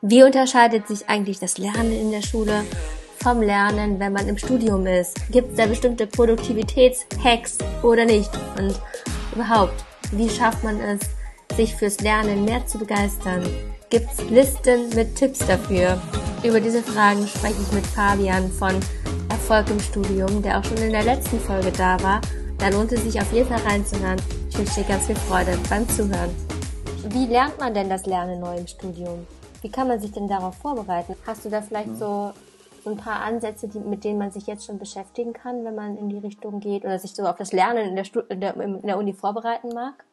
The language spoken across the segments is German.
Wie unterscheidet sich eigentlich das Lernen in der Schule vom Lernen, wenn man im Studium ist? Gibt es da bestimmte Produktivitätshacks oder nicht? Und überhaupt, wie schafft man es, sich fürs Lernen mehr zu begeistern? Gibt es Listen mit Tipps dafür? Über diese Fragen spreche ich mit Fabian von Erfolg im Studium, der auch schon in der letzten Folge da war. Da lohnt es sich auf jeden Fall reinzuhören. Ich wünsche dir ganz viel Freude beim Zuhören. Wie lernt man denn das Lernen neu im Studium? Wie kann man sich denn darauf vorbereiten? Hast du da vielleicht so, so ein paar Ansätze, die, mit denen man sich jetzt schon beschäftigen kann, wenn man in die Richtung geht oder sich so auf das Lernen in der, Stu in der, in der Uni vorbereiten mag?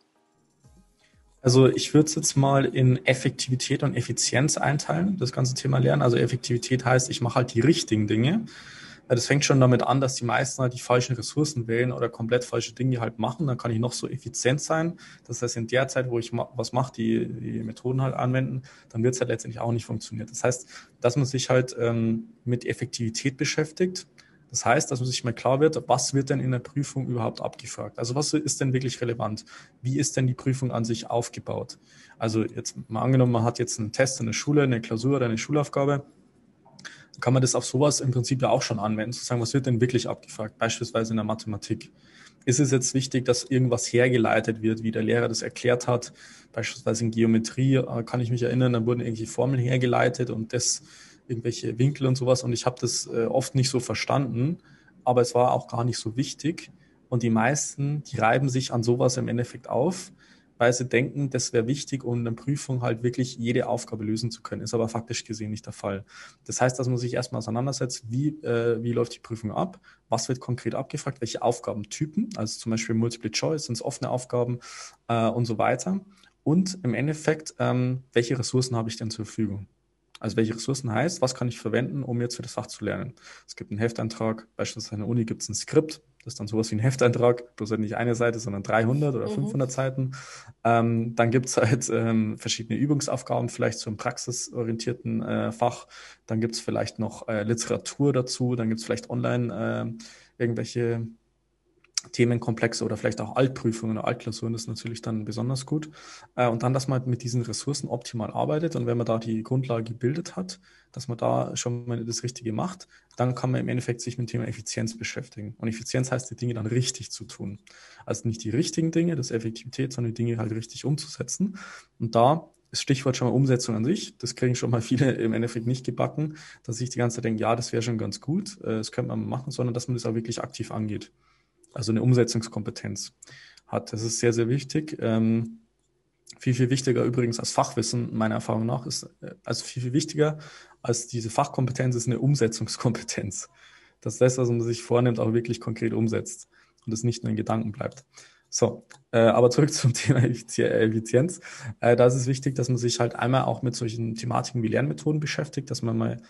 Also ich würde es jetzt mal in Effektivität und Effizienz einteilen, das ganze Thema Lernen. Also Effektivität heißt, ich mache halt die richtigen Dinge das fängt schon damit an, dass die meisten halt die falschen Ressourcen wählen oder komplett falsche Dinge halt machen. Dann kann ich noch so effizient sein. Das heißt, in der Zeit, wo ich was mache, die, die Methoden halt anwenden, dann wird es halt letztendlich auch nicht funktionieren. Das heißt, dass man sich halt ähm, mit Effektivität beschäftigt. Das heißt, dass man sich mal klar wird, was wird denn in der Prüfung überhaupt abgefragt? Also was ist denn wirklich relevant? Wie ist denn die Prüfung an sich aufgebaut? Also jetzt mal angenommen, man hat jetzt einen Test in der Schule, eine Klausur oder eine Schulaufgabe kann man das auf sowas im Prinzip ja auch schon anwenden, zu sagen, was wird denn wirklich abgefragt, beispielsweise in der Mathematik. Ist es jetzt wichtig, dass irgendwas hergeleitet wird, wie der Lehrer das erklärt hat? Beispielsweise in Geometrie äh, kann ich mich erinnern, da wurden irgendwelche Formeln hergeleitet und das irgendwelche Winkel und sowas und ich habe das äh, oft nicht so verstanden, aber es war auch gar nicht so wichtig und die meisten, die reiben sich an sowas im Endeffekt auf weil sie denken, das wäre wichtig, um in der Prüfung halt wirklich jede Aufgabe lösen zu können. Ist aber faktisch gesehen nicht der Fall. Das heißt, dass man sich erstmal auseinandersetzt, wie, äh, wie läuft die Prüfung ab, was wird konkret abgefragt, welche Aufgabentypen, also zum Beispiel Multiple Choice, sind es offene Aufgaben äh, und so weiter. Und im Endeffekt, ähm, welche Ressourcen habe ich denn zur Verfügung? Also welche Ressourcen heißt, was kann ich verwenden, um jetzt für das Fach zu lernen? Es gibt einen Heftantrag, beispielsweise an der Uni gibt es ein Skript, das ist dann sowas wie ein Hefteintrag, bloß halt nicht eine Seite, sondern 300 oder mhm. 500 Seiten. Ähm, dann gibt's halt ähm, verschiedene Übungsaufgaben, vielleicht zum praxisorientierten äh, Fach. Dann gibt's vielleicht noch äh, Literatur dazu. Dann gibt's vielleicht online äh, irgendwelche Themenkomplexe oder vielleicht auch Altprüfungen oder Altklausuren ist natürlich dann besonders gut. Äh, und dann, dass man mit diesen Ressourcen optimal arbeitet und wenn man da die Grundlage gebildet hat, dass man da schon mal das Richtige macht, dann kann man im Endeffekt sich mit dem Thema Effizienz beschäftigen. Und Effizienz heißt, die Dinge dann richtig zu tun. Also nicht die richtigen Dinge, das Effektivität, sondern die Dinge halt richtig umzusetzen. Und da ist Stichwort schon mal Umsetzung an sich. Das kriegen schon mal viele im Endeffekt nicht gebacken, dass ich die ganze Zeit denke, ja, das wäre schon ganz gut, äh, das könnte man machen, sondern dass man das auch wirklich aktiv angeht also eine Umsetzungskompetenz hat. Das ist sehr, sehr wichtig. Ähm, viel, viel wichtiger übrigens als Fachwissen, meiner Erfahrung nach, ist, äh, also viel, viel wichtiger als diese Fachkompetenz ist eine Umsetzungskompetenz. Dass das, was man sich vornimmt, auch wirklich konkret umsetzt und es nicht nur in Gedanken bleibt. So, äh, aber zurück zum Thema Effizienz. Äh, da ist es wichtig, dass man sich halt einmal auch mit solchen Thematiken wie Lernmethoden beschäftigt, dass man mal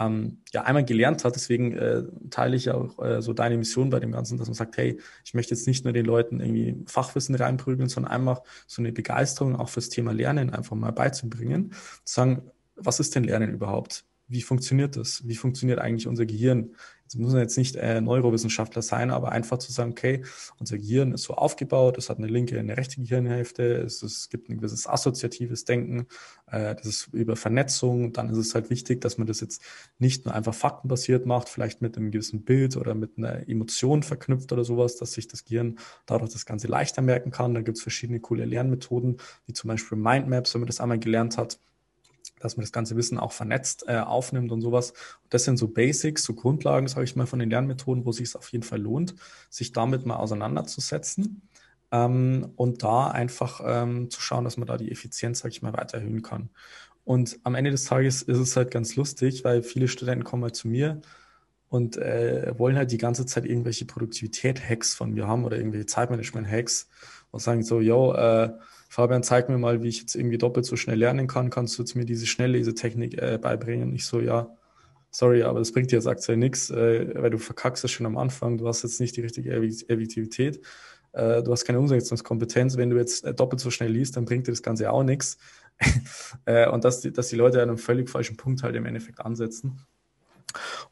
ähm, ja einmal gelernt hat. Deswegen äh, teile ich auch äh, so deine Mission bei dem Ganzen, dass man sagt, hey, ich möchte jetzt nicht nur den Leuten irgendwie Fachwissen reinprügeln, sondern einfach so eine Begeisterung auch fürs Thema Lernen einfach mal beizubringen. Zu sagen, was ist denn Lernen überhaupt? Wie funktioniert das? Wie funktioniert eigentlich unser Gehirn? Es muss jetzt nicht äh, Neurowissenschaftler sein, aber einfach zu sagen, okay, unser Gehirn ist so aufgebaut, es hat eine linke, eine rechte Gehirnhälfte, es, es gibt ein gewisses assoziatives Denken, äh, das ist über Vernetzung, dann ist es halt wichtig, dass man das jetzt nicht nur einfach faktenbasiert macht, vielleicht mit einem gewissen Bild oder mit einer Emotion verknüpft oder sowas, dass sich das Gehirn dadurch das Ganze leichter merken kann. Da gibt es verschiedene coole Lernmethoden, wie zum Beispiel Mindmaps, wenn man das einmal gelernt hat dass man das ganze Wissen auch vernetzt äh, aufnimmt und sowas. Und das sind so Basics, so Grundlagen, sage ich mal, von den Lernmethoden, wo sich es auf jeden Fall lohnt, sich damit mal auseinanderzusetzen ähm, und da einfach ähm, zu schauen, dass man da die Effizienz, sage ich mal, weiter erhöhen kann. Und am Ende des Tages ist es halt ganz lustig, weil viele Studenten kommen halt zu mir und äh, wollen halt die ganze Zeit irgendwelche Produktivität-Hacks von mir haben oder irgendwelche Zeitmanagement-Hacks und sagen so, yo, äh, Fabian, zeig mir mal, wie ich jetzt irgendwie doppelt so schnell lernen kann. Kannst du jetzt mir diese Schnelllesetechnik äh, beibringen? Ich so, ja, sorry, aber das bringt dir jetzt aktuell nichts, äh, weil du verkackst es schon am Anfang. Du hast jetzt nicht die richtige Effektivität. Äh, du hast keine Umsetzungskompetenz. Wenn du jetzt äh, doppelt so schnell liest, dann bringt dir das Ganze auch nichts. äh, und dass die, dass die Leute an einem völlig falschen Punkt halt im Endeffekt ansetzen.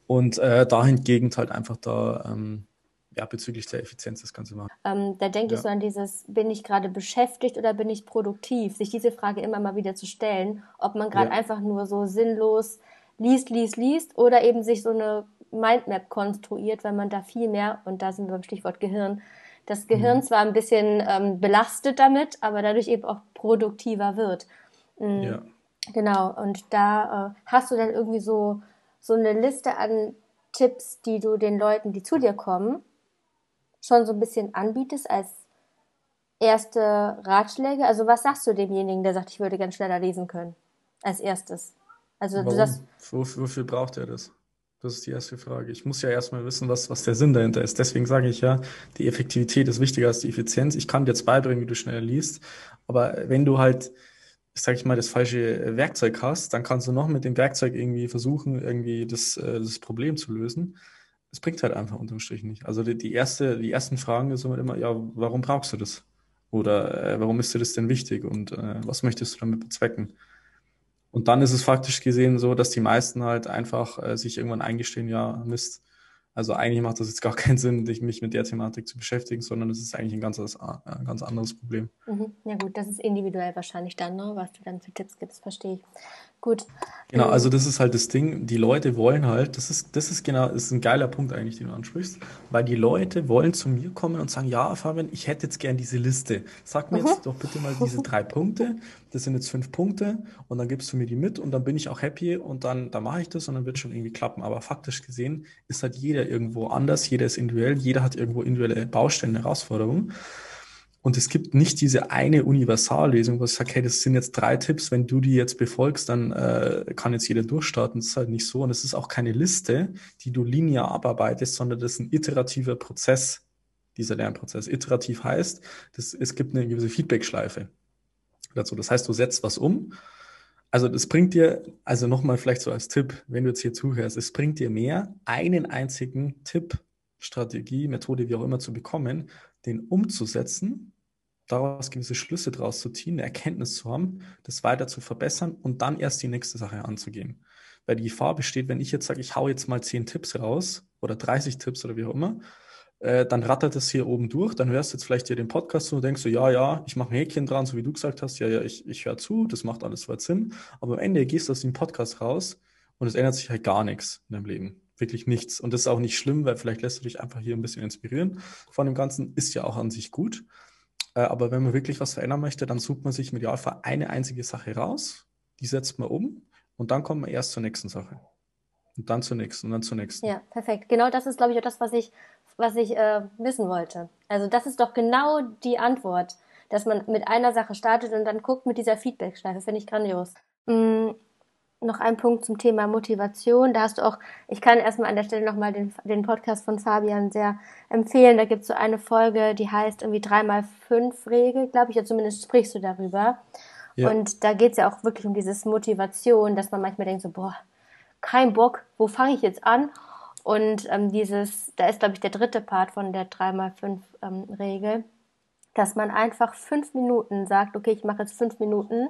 Und äh, dahingegen halt einfach da ähm, ja, bezüglich der Effizienz das Ganze machen. Ähm, da denke ja. ich so an dieses, bin ich gerade beschäftigt oder bin ich produktiv? Sich diese Frage immer mal wieder zu stellen, ob man gerade ja. einfach nur so sinnlos liest, liest, liest oder eben sich so eine Mindmap konstruiert, weil man da viel mehr, und da sind wir beim Stichwort Gehirn, das Gehirn mhm. zwar ein bisschen ähm, belastet damit, aber dadurch eben auch produktiver wird. Mhm. Ja. Genau, und da äh, hast du dann irgendwie so, so eine Liste an Tipps, die du den Leuten, die zu dir kommen, schon so ein bisschen anbietest als erste Ratschläge? Also was sagst du demjenigen, der sagt, ich würde ganz schneller lesen können? Als erstes. Also Warum? du sagst. Wofür, wofür braucht er das? Das ist die erste Frage. Ich muss ja erstmal wissen, was, was der Sinn dahinter ist. Deswegen sage ich ja, die Effektivität ist wichtiger als die Effizienz. Ich kann dir jetzt beibringen, wie du schneller liest. Aber wenn du halt, sage ich mal, das falsche Werkzeug hast, dann kannst du noch mit dem Werkzeug irgendwie versuchen, irgendwie das, äh, das Problem zu lösen es bringt halt einfach unterm Strich nicht. Also die, die, erste, die ersten Fragen sind immer, ja, warum brauchst du das? Oder äh, warum ist dir das denn wichtig? Und äh, was möchtest du damit bezwecken? Und dann ist es faktisch gesehen so, dass die meisten halt einfach äh, sich irgendwann eingestehen, ja, Mist, also eigentlich macht das jetzt gar keinen Sinn, mich mit der Thematik zu beschäftigen, sondern es ist eigentlich ein ganz, ein ganz anderes Problem. Mhm. Ja gut, das ist individuell wahrscheinlich dann, ne? was du dann für Tipps gibst, verstehe ich. Gut. Genau, ähm, also das ist halt das Ding, die Leute wollen halt, das ist, das ist genau, das ist ein geiler Punkt eigentlich, den du ansprichst, weil die Leute wollen zu mir kommen und sagen, ja, Fabian, ich hätte jetzt gern diese Liste. Sag mir mhm. jetzt doch bitte mal diese drei Punkte, das sind jetzt fünf Punkte und dann gibst du mir die mit und dann bin ich auch happy und dann, dann mache ich das und dann wird schon irgendwie klappen. Aber faktisch gesehen ist halt jeder irgendwo anders, jeder ist individuell, jeder hat irgendwo individuelle Baustellen, Herausforderungen. Und es gibt nicht diese eine Universallösung, was sagt, hey, das sind jetzt drei Tipps, wenn du die jetzt befolgst, dann äh, kann jetzt jeder durchstarten. Das ist halt nicht so. Und es ist auch keine Liste, die du linear abarbeitest, sondern das ist ein iterativer Prozess, dieser Lernprozess. Iterativ heißt, das, es gibt eine gewisse Feedbackschleife dazu. Das heißt, du setzt was um. Also das bringt dir, also nochmal vielleicht so als Tipp, wenn du jetzt hier zuhörst, es bringt dir mehr, einen einzigen Tipp, Strategie, Methode, wie auch immer zu bekommen, den umzusetzen daraus gewisse Schlüsse draus zu ziehen, eine Erkenntnis zu haben, das weiter zu verbessern und dann erst die nächste Sache anzugehen. Weil die Gefahr besteht, wenn ich jetzt sage, ich hau jetzt mal 10 Tipps raus oder 30 Tipps oder wie auch immer, äh, dann rattert es hier oben durch, dann hörst du jetzt vielleicht hier den Podcast und denkst so, ja, ja, ich mache ein Häkchen dran, so wie du gesagt hast, ja, ja, ich, ich höre zu, das macht alles weit Sinn, aber am Ende gehst du aus dem Podcast raus und es ändert sich halt gar nichts in deinem Leben. Wirklich nichts. Und das ist auch nicht schlimm, weil vielleicht lässt du dich einfach hier ein bisschen inspirieren von dem Ganzen, ist ja auch an sich gut. Äh, aber wenn man wirklich was verändern möchte, dann sucht man sich im Idealfall eine einzige Sache raus, die setzt man um und dann kommt man erst zur nächsten Sache. Und dann zur nächsten und dann zur nächsten. Ja, perfekt. Genau das ist, glaube ich, auch das, was ich, was ich äh, wissen wollte. Also das ist doch genau die Antwort, dass man mit einer Sache startet und dann guckt mit dieser Feedback-Schleife. Finde ich grandios. Mm, noch ein Punkt zum Thema Motivation. Da hast du auch, ich kann erstmal an der Stelle nochmal den, den Podcast von Fabian sehr empfehlen. Da gibt es so eine Folge, die heißt irgendwie 3x5-Regel, glaube ich, ja zumindest sprichst du darüber. Ja. Und da geht es ja auch wirklich um dieses Motivation, dass man manchmal denkt so, boah, kein Bock, wo fange ich jetzt an? Und ähm, dieses, da ist, glaube ich, der dritte Part von der 3x5-Regel, ähm, dass man einfach fünf Minuten sagt, okay, ich mache jetzt fünf Minuten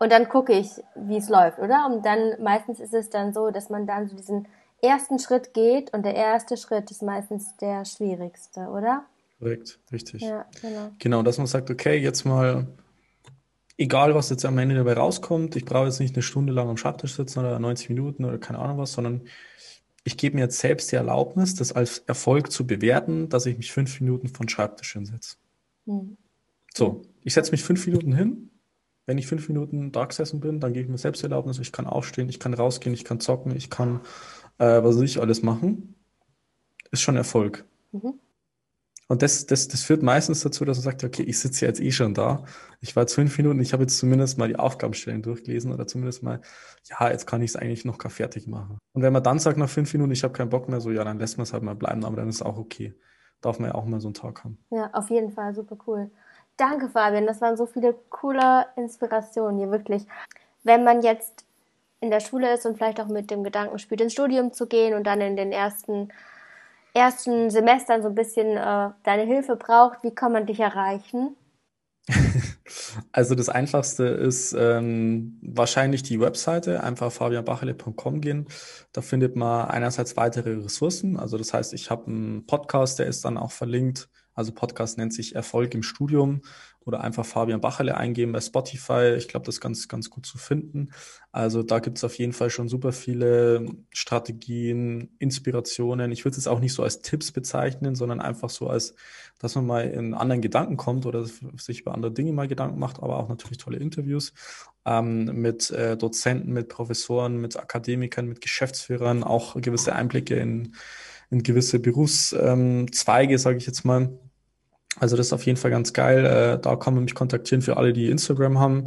und dann gucke ich, wie es läuft, oder? Und dann meistens ist es dann so, dass man dann so diesen ersten Schritt geht und der erste Schritt ist meistens der schwierigste, oder? Korrekt, richtig. Ja, genau. Genau, dass man sagt, okay, jetzt mal, egal was jetzt am Ende dabei rauskommt, ich brauche jetzt nicht eine Stunde lang am Schreibtisch sitzen oder 90 Minuten oder keine Ahnung was, sondern ich gebe mir jetzt selbst die Erlaubnis, das als Erfolg zu bewerten, dass ich mich fünf Minuten von Schreibtisch hinsetze. Hm. So, ich setze mich fünf Minuten hin wenn ich fünf Minuten da gesessen bin, dann gebe ich mir selbst Erlaubnis, ich kann aufstehen, ich kann rausgehen, ich kann zocken, ich kann, äh, was weiß ich alles machen. Ist schon Erfolg. Mhm. Und das, das, das führt meistens dazu, dass man sagt, okay, ich sitze jetzt eh schon da. Ich war jetzt fünf Minuten, ich habe jetzt zumindest mal die Aufgabenstellen durchgelesen oder zumindest mal, ja, jetzt kann ich es eigentlich noch gar fertig machen. Und wenn man dann sagt nach fünf Minuten, ich habe keinen Bock mehr, so, ja, dann lässt man es halt mal bleiben, aber dann ist es auch okay. Darf man ja auch mal so einen Tag haben. Ja, auf jeden Fall, super cool. Danke, Fabian. Das waren so viele coole Inspirationen hier, wirklich. Wenn man jetzt in der Schule ist und vielleicht auch mit dem Gedanken spielt, ins Studium zu gehen und dann in den ersten, ersten Semestern so ein bisschen äh, deine Hilfe braucht, wie kann man dich erreichen? Also das Einfachste ist ähm, wahrscheinlich die Webseite, einfach fabianbachele.com gehen. Da findet man einerseits weitere Ressourcen. Also das heißt, ich habe einen Podcast, der ist dann auch verlinkt. Also Podcast nennt sich Erfolg im Studium oder einfach Fabian Bachele eingeben bei Spotify. Ich glaube, das ist ganz, ganz gut zu finden. Also da gibt es auf jeden Fall schon super viele Strategien, Inspirationen. Ich würde es auch nicht so als Tipps bezeichnen, sondern einfach so als, dass man mal in anderen Gedanken kommt oder sich über andere Dinge mal Gedanken macht, aber auch natürlich tolle Interviews ähm, mit äh, Dozenten, mit Professoren, mit Akademikern, mit Geschäftsführern, auch gewisse Einblicke in, in gewisse Berufszweige, ähm, sage ich jetzt mal. Also das ist auf jeden Fall ganz geil. Äh, da kann man mich kontaktieren für alle, die Instagram haben.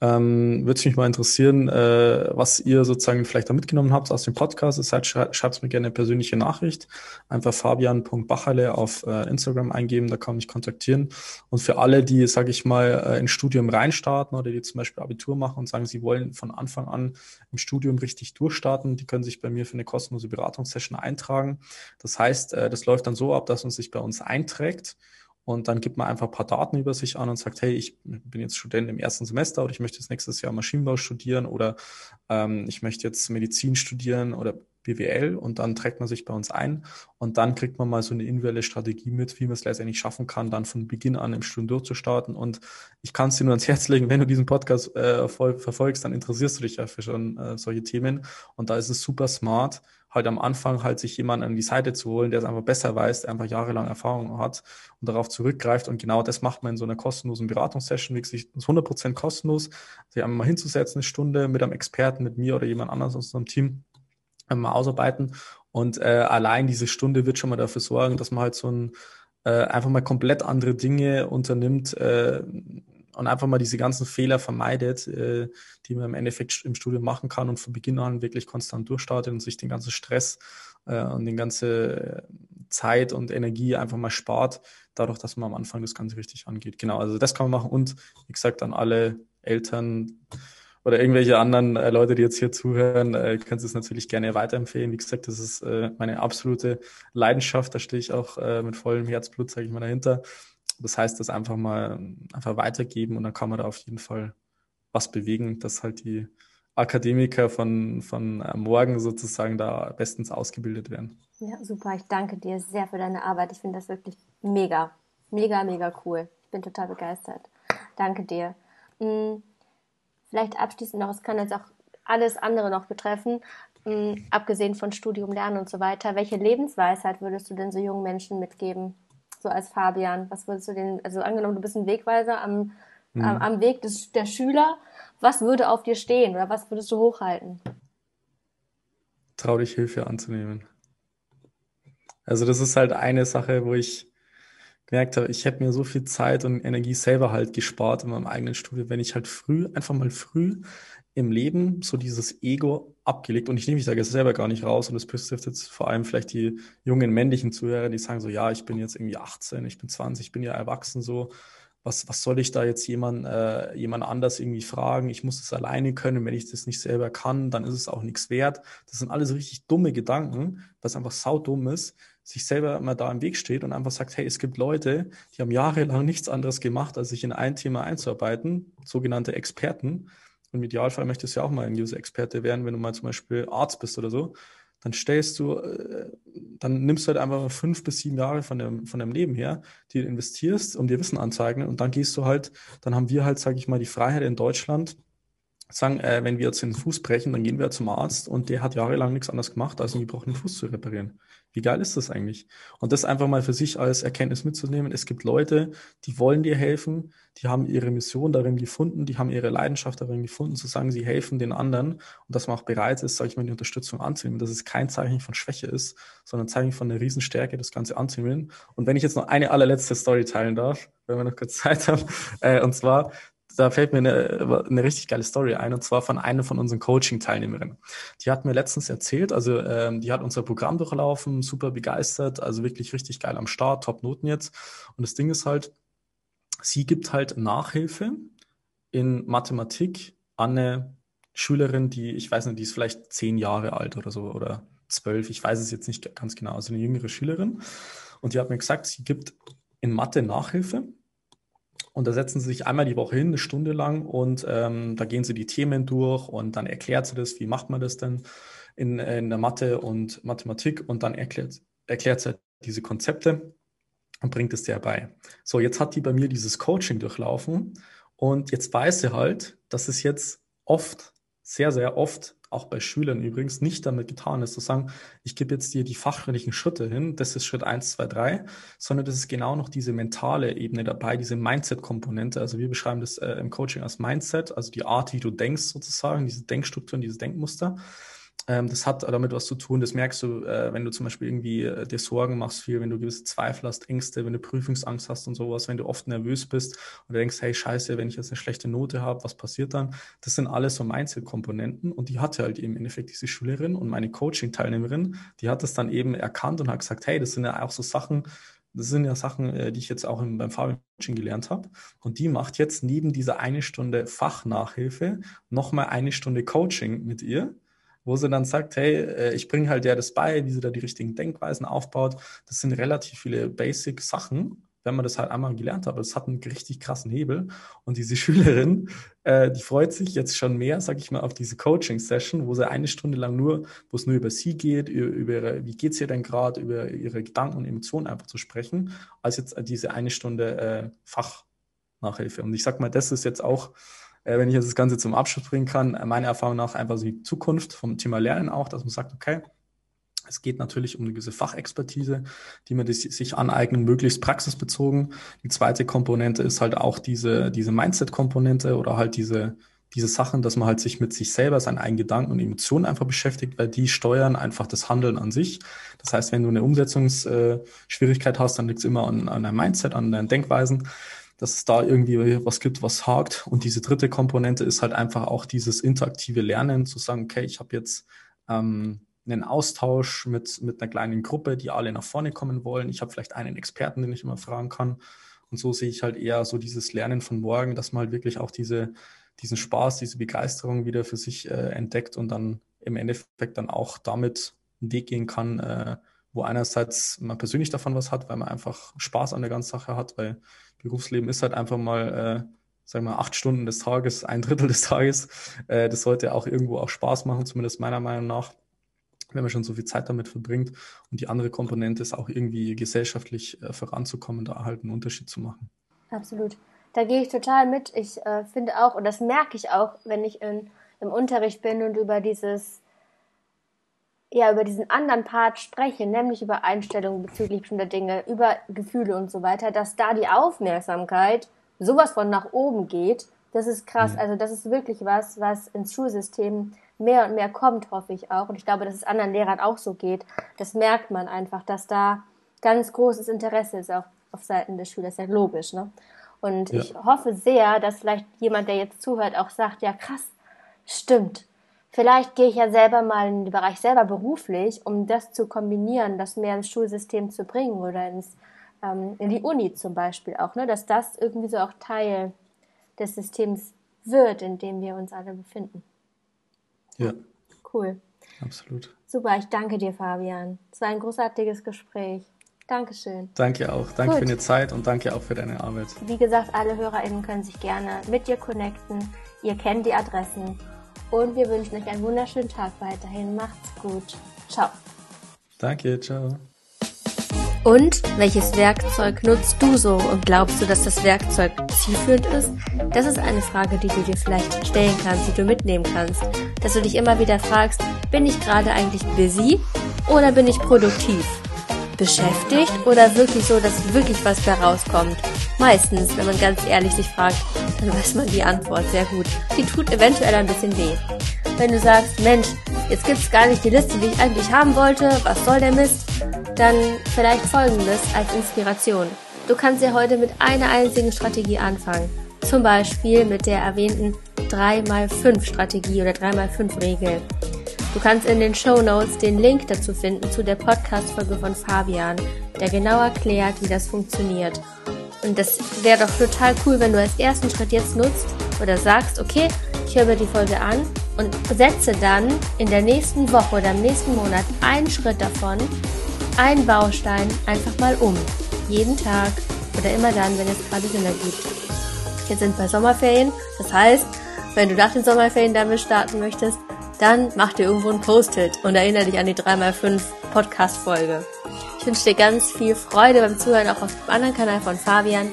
Ähm, Würde mich mal interessieren, äh, was ihr sozusagen vielleicht da mitgenommen habt aus dem Podcast. Das heißt, schreibt mir gerne eine persönliche Nachricht. Einfach fabian.bacherle auf äh, Instagram eingeben, da kann man mich kontaktieren. Und für alle, die, sage ich mal, äh, ins Studium reinstarten oder die zum Beispiel Abitur machen und sagen, sie wollen von Anfang an im Studium richtig durchstarten, die können sich bei mir für eine kostenlose Beratungssession eintragen. Das heißt, äh, das läuft dann so ab, dass man sich bei uns einträgt und dann gibt man einfach ein paar Daten über sich an und sagt, hey, ich bin jetzt Student im ersten Semester oder ich möchte jetzt nächstes Jahr Maschinenbau studieren oder ähm, ich möchte jetzt Medizin studieren oder BWL und dann trägt man sich bei uns ein und dann kriegt man mal so eine individuelle Strategie mit, wie man es letztendlich schaffen kann, dann von Beginn an im Studium durchzustarten. Und ich kann es dir nur ans Herz legen, wenn du diesen Podcast äh, verfolgst, dann interessierst du dich ja für schon äh, solche Themen. Und da ist es super smart, halt am Anfang halt sich jemanden an die Seite zu holen, der es einfach besser weiß, der einfach jahrelang Erfahrung hat und darauf zurückgreift. Und genau das macht man in so einer kostenlosen Beratungssession, wirklich ist 100% kostenlos, sich einmal mal hinzusetzen, eine Stunde mit einem Experten, mit mir oder jemand anderes aus unserem Team mal ausarbeiten. Und äh, allein diese Stunde wird schon mal dafür sorgen, dass man halt so ein äh, einfach mal komplett andere Dinge unternimmt, äh, und einfach mal diese ganzen Fehler vermeidet, äh, die man im Endeffekt im Studium machen kann und von Beginn an wirklich konstant durchstartet und sich den ganzen Stress äh, und den ganze Zeit und Energie einfach mal spart, dadurch, dass man am Anfang das Ganze richtig angeht. Genau, also das kann man machen und wie gesagt an alle Eltern oder irgendwelche anderen äh, Leute, die jetzt hier zuhören, äh, können Sie es natürlich gerne weiterempfehlen. Wie gesagt, das ist äh, meine absolute Leidenschaft. Da stehe ich auch äh, mit vollem Herzblut, sage ich mal, dahinter. Das heißt, das einfach mal einfach weitergeben und dann kann man da auf jeden Fall was bewegen, dass halt die Akademiker von, von äh, morgen sozusagen da bestens ausgebildet werden. Ja, super. Ich danke dir sehr für deine Arbeit. Ich finde das wirklich mega, mega, mega cool. Ich bin total begeistert. Danke dir. Hm, vielleicht abschließend noch, es kann jetzt auch alles andere noch betreffen, hm, abgesehen von Studium, Lernen und so weiter. Welche Lebensweisheit würdest du denn so jungen Menschen mitgeben? So als Fabian? Was würdest du denn, also angenommen, du bist ein Wegweiser am, mhm. am, am Weg des, der Schüler, was würde auf dir stehen oder was würdest du hochhalten? Trau dich Hilfe anzunehmen. Also das ist halt eine Sache, wo ich gemerkt habe, ich hätte mir so viel Zeit und Energie selber halt gespart in meinem eigenen Studio, wenn ich halt früh, einfach mal früh im Leben so dieses Ego abgelegt und ich nehme mich da jetzt selber gar nicht raus und das betrifft jetzt vor allem vielleicht die jungen männlichen Zuhörer, die sagen so, ja, ich bin jetzt irgendwie 18, ich bin 20, ich bin ja erwachsen so, was, was soll ich da jetzt jemand, äh, jemand anders irgendwie fragen? Ich muss es alleine können. Wenn ich das nicht selber kann, dann ist es auch nichts wert. Das sind alles richtig dumme Gedanken, was einfach saudumm ist, sich selber immer da im Weg steht und einfach sagt, hey, es gibt Leute, die haben jahrelang nichts anderes gemacht, als sich in ein Thema einzuarbeiten, sogenannte Experten im Idealfall möchtest du ja auch mal ein User-Experte werden, wenn du mal zum Beispiel Arzt bist oder so. Dann stellst du, äh, dann nimmst du halt einfach fünf bis sieben Jahre von dem, von deinem Leben her, die du investierst, um dir Wissen anzueignen. Und dann gehst du halt, dann haben wir halt, sage ich mal, die Freiheit in Deutschland, sagen, äh, wenn wir jetzt den Fuß brechen, dann gehen wir zum Arzt und der hat jahrelang nichts anderes gemacht, als einen gebrochenen Fuß zu reparieren. Wie geil ist das eigentlich? Und das einfach mal für sich als Erkenntnis mitzunehmen. Es gibt Leute, die wollen dir helfen, die haben ihre Mission darin gefunden, die haben ihre Leidenschaft darin gefunden, zu sagen, sie helfen den anderen und dass man auch bereit ist, sage ich mal, die Unterstützung anzunehmen, dass es kein Zeichen von Schwäche ist, sondern ein Zeichen von einer Riesenstärke, das Ganze anzunehmen. Und wenn ich jetzt noch eine allerletzte Story teilen darf, wenn wir noch kurz Zeit haben, äh, und zwar, da fällt mir eine, eine richtig geile Story ein, und zwar von einer von unseren Coaching-Teilnehmerinnen. Die hat mir letztens erzählt, also ähm, die hat unser Programm durchlaufen, super begeistert, also wirklich richtig geil am Start, Top-Noten jetzt. Und das Ding ist halt, sie gibt halt Nachhilfe in Mathematik an eine Schülerin, die, ich weiß nicht, die ist vielleicht zehn Jahre alt oder so oder zwölf, ich weiß es jetzt nicht ganz genau, also eine jüngere Schülerin. Und die hat mir gesagt, sie gibt in Mathe Nachhilfe Und da setzen sie sich einmal die Woche hin, eine Stunde lang, und ähm, da gehen sie die Themen durch und dann erklärt sie das, wie macht man das denn in, in der Mathe und Mathematik und dann erklärt, erklärt sie diese Konzepte und bringt es dir bei. So, jetzt hat die bei mir dieses Coaching durchlaufen und jetzt weiß sie halt, dass es jetzt oft, sehr, sehr oft auch bei Schülern übrigens nicht damit getan ist, zu sagen, ich gebe jetzt dir die fachlichen Schritte hin, das ist Schritt eins, zwei, drei, sondern das ist genau noch diese mentale Ebene dabei, diese Mindset-Komponente. Also wir beschreiben das äh, im Coaching als Mindset, also die Art, wie du denkst sozusagen, diese Denkstrukturen, dieses Denkmuster. Ähm, das hat damit was zu tun. Das merkst du, äh, wenn du zum Beispiel irgendwie äh, dir Sorgen machst viel, wenn du gewisse Zweifel hast, Ängste, wenn du Prüfungsangst hast und sowas, wenn du oft nervös bist und denkst, hey, scheiße, wenn ich jetzt eine schlechte Note habe, was passiert dann? Das sind alles so Mindset-Komponenten und die hatte halt eben im Endeffekt diese Schülerin und meine Coaching-Teilnehmerin, die hat das dann eben erkannt und hat gesagt, hey, das sind ja auch so Sachen, das sind ja Sachen, äh, die ich jetzt auch beim Fabian gelernt habe. Und die macht jetzt neben dieser eine Stunde Fachnachhilfe nochmal eine Stunde Coaching mit ihr wo sie dann sagt, hey, äh, ich bringe halt ja das bei, wie sie da die richtigen Denkweisen aufbaut. Das sind relativ viele Basic-Sachen, wenn man das halt einmal gelernt hat. Aber es hat einen richtig krassen Hebel. Und diese Schülerin, äh, die freut sich jetzt schon mehr, sag ich mal, auf diese Coaching-Session, wo sie eine Stunde lang nur, wo es nur über sie geht, über, ihre, wie geht's ihr denn gerade, über ihre Gedanken und Emotionen einfach zu sprechen, als jetzt diese eine Stunde äh, Fachnachhilfe. Und ich sag mal, das ist jetzt auch äh, wenn ich jetzt das Ganze zum Abschluss bringen kann, äh, meiner Erfahrung nach einfach so die Zukunft vom Thema Lernen auch, dass man sagt, okay, es geht natürlich um eine gewisse Fachexpertise, die man sich aneignen, möglichst praxisbezogen. Die zweite Komponente ist halt auch diese, diese Mindset-Komponente oder halt diese, diese Sachen, dass man halt sich mit sich selber, seinen eigenen Gedanken und Emotionen einfach beschäftigt, weil die steuern einfach das Handeln an sich. Das heißt, wenn du eine Umsetzungsschwierigkeit hast, dann liegt es immer an, an deinem Mindset, an deinen Denkweisen dass es da irgendwie was gibt, was hakt. Und diese dritte Komponente ist halt einfach auch dieses interaktive Lernen, zu sagen, okay, ich habe jetzt ähm, einen Austausch mit, mit einer kleinen Gruppe, die alle nach vorne kommen wollen. Ich habe vielleicht einen Experten, den ich immer fragen kann. Und so sehe ich halt eher so dieses Lernen von morgen, dass man halt wirklich auch diese, diesen Spaß, diese Begeisterung wieder für sich äh, entdeckt und dann im Endeffekt dann auch damit einen Weg gehen kann, äh, wo einerseits man persönlich davon was hat, weil man einfach Spaß an der ganzen Sache hat, weil Berufsleben ist halt einfach mal, äh, sagen wir mal, acht Stunden des Tages, ein Drittel des Tages. Äh, das sollte auch irgendwo auch Spaß machen, zumindest meiner Meinung nach, wenn man schon so viel Zeit damit verbringt. Und die andere Komponente ist auch irgendwie gesellschaftlich äh, voranzukommen, da halt einen Unterschied zu machen. Absolut. Da gehe ich total mit. Ich äh, finde auch, und das merke ich auch, wenn ich in, im Unterricht bin und über dieses ja über diesen anderen Part spreche, nämlich über Einstellungen bezüglich bestimmter Dinge, über Gefühle und so weiter, dass da die Aufmerksamkeit sowas von nach oben geht, das ist krass. Mhm. Also das ist wirklich was, was ins Schulsystem mehr und mehr kommt, hoffe ich auch. Und ich glaube, dass es anderen Lehrern auch so geht. Das merkt man einfach, dass da ganz großes Interesse ist, auch auf Seiten des Schülers. Ja, logisch, ne? Und ja. ich hoffe sehr, dass vielleicht jemand, der jetzt zuhört, auch sagt, ja krass, stimmt. Vielleicht gehe ich ja selber mal in den Bereich selber beruflich, um das zu kombinieren, das mehr ins Schulsystem zu bringen oder ins, ähm, in die Uni zum Beispiel auch, ne? dass das irgendwie so auch Teil des Systems wird, in dem wir uns alle befinden. Ja. Cool. Absolut. Super, ich danke dir, Fabian. Es war ein großartiges Gespräch. Dankeschön. Danke auch. Danke Gut. für deine Zeit und danke auch für deine Arbeit. Wie gesagt, alle HörerInnen können sich gerne mit dir connecten. Ihr kennt die Adressen und wir wünschen euch einen wunderschönen Tag weiterhin. Macht's gut. Ciao. Danke, ciao. Und welches Werkzeug nutzt du so und glaubst du, dass das Werkzeug zielführend ist? Das ist eine Frage, die du dir vielleicht stellen kannst, die du mitnehmen kannst. Dass du dich immer wieder fragst, bin ich gerade eigentlich busy oder bin ich produktiv? Beschäftigt oder wirklich so, dass wirklich was da rauskommt? Meistens, wenn man ganz ehrlich sich fragt, dann weiß man die Antwort sehr gut. Die tut eventuell ein bisschen weh. Wenn du sagst, Mensch, jetzt gibt's gar nicht die Liste, die ich eigentlich haben wollte, was soll der Mist? Dann vielleicht folgendes als Inspiration. Du kannst ja heute mit einer einzigen Strategie anfangen. Zum Beispiel mit der erwähnten 3x5 Strategie oder 3x5 Regel. Du kannst in den Show Notes den Link dazu finden zu der Podcast-Folge von Fabian, der genau erklärt, wie das funktioniert und das wäre doch total cool, wenn du als ersten Schritt jetzt nutzt oder sagst, okay, ich höre mir die Folge an und setze dann in der nächsten Woche oder im nächsten Monat einen Schritt davon, einen Baustein einfach mal um. Jeden Tag oder immer dann, wenn es gerade Sinn ergibt. Jetzt sind bei Sommerferien. Das heißt, wenn du nach den Sommerferien damit starten möchtest, dann mach dir irgendwo ein Post-it und erinnere dich an die 3x5 Podcast-Folge. Ich wünsche dir ganz viel Freude beim Zuhören auch auf dem anderen Kanal von Fabian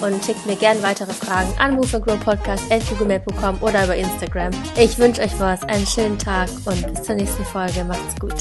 und schickt mir gerne weitere Fragen an moveandgrowpodcast.googlemail.com oder über Instagram. Ich wünsche euch was, einen schönen Tag und bis zur nächsten Folge. Macht's gut.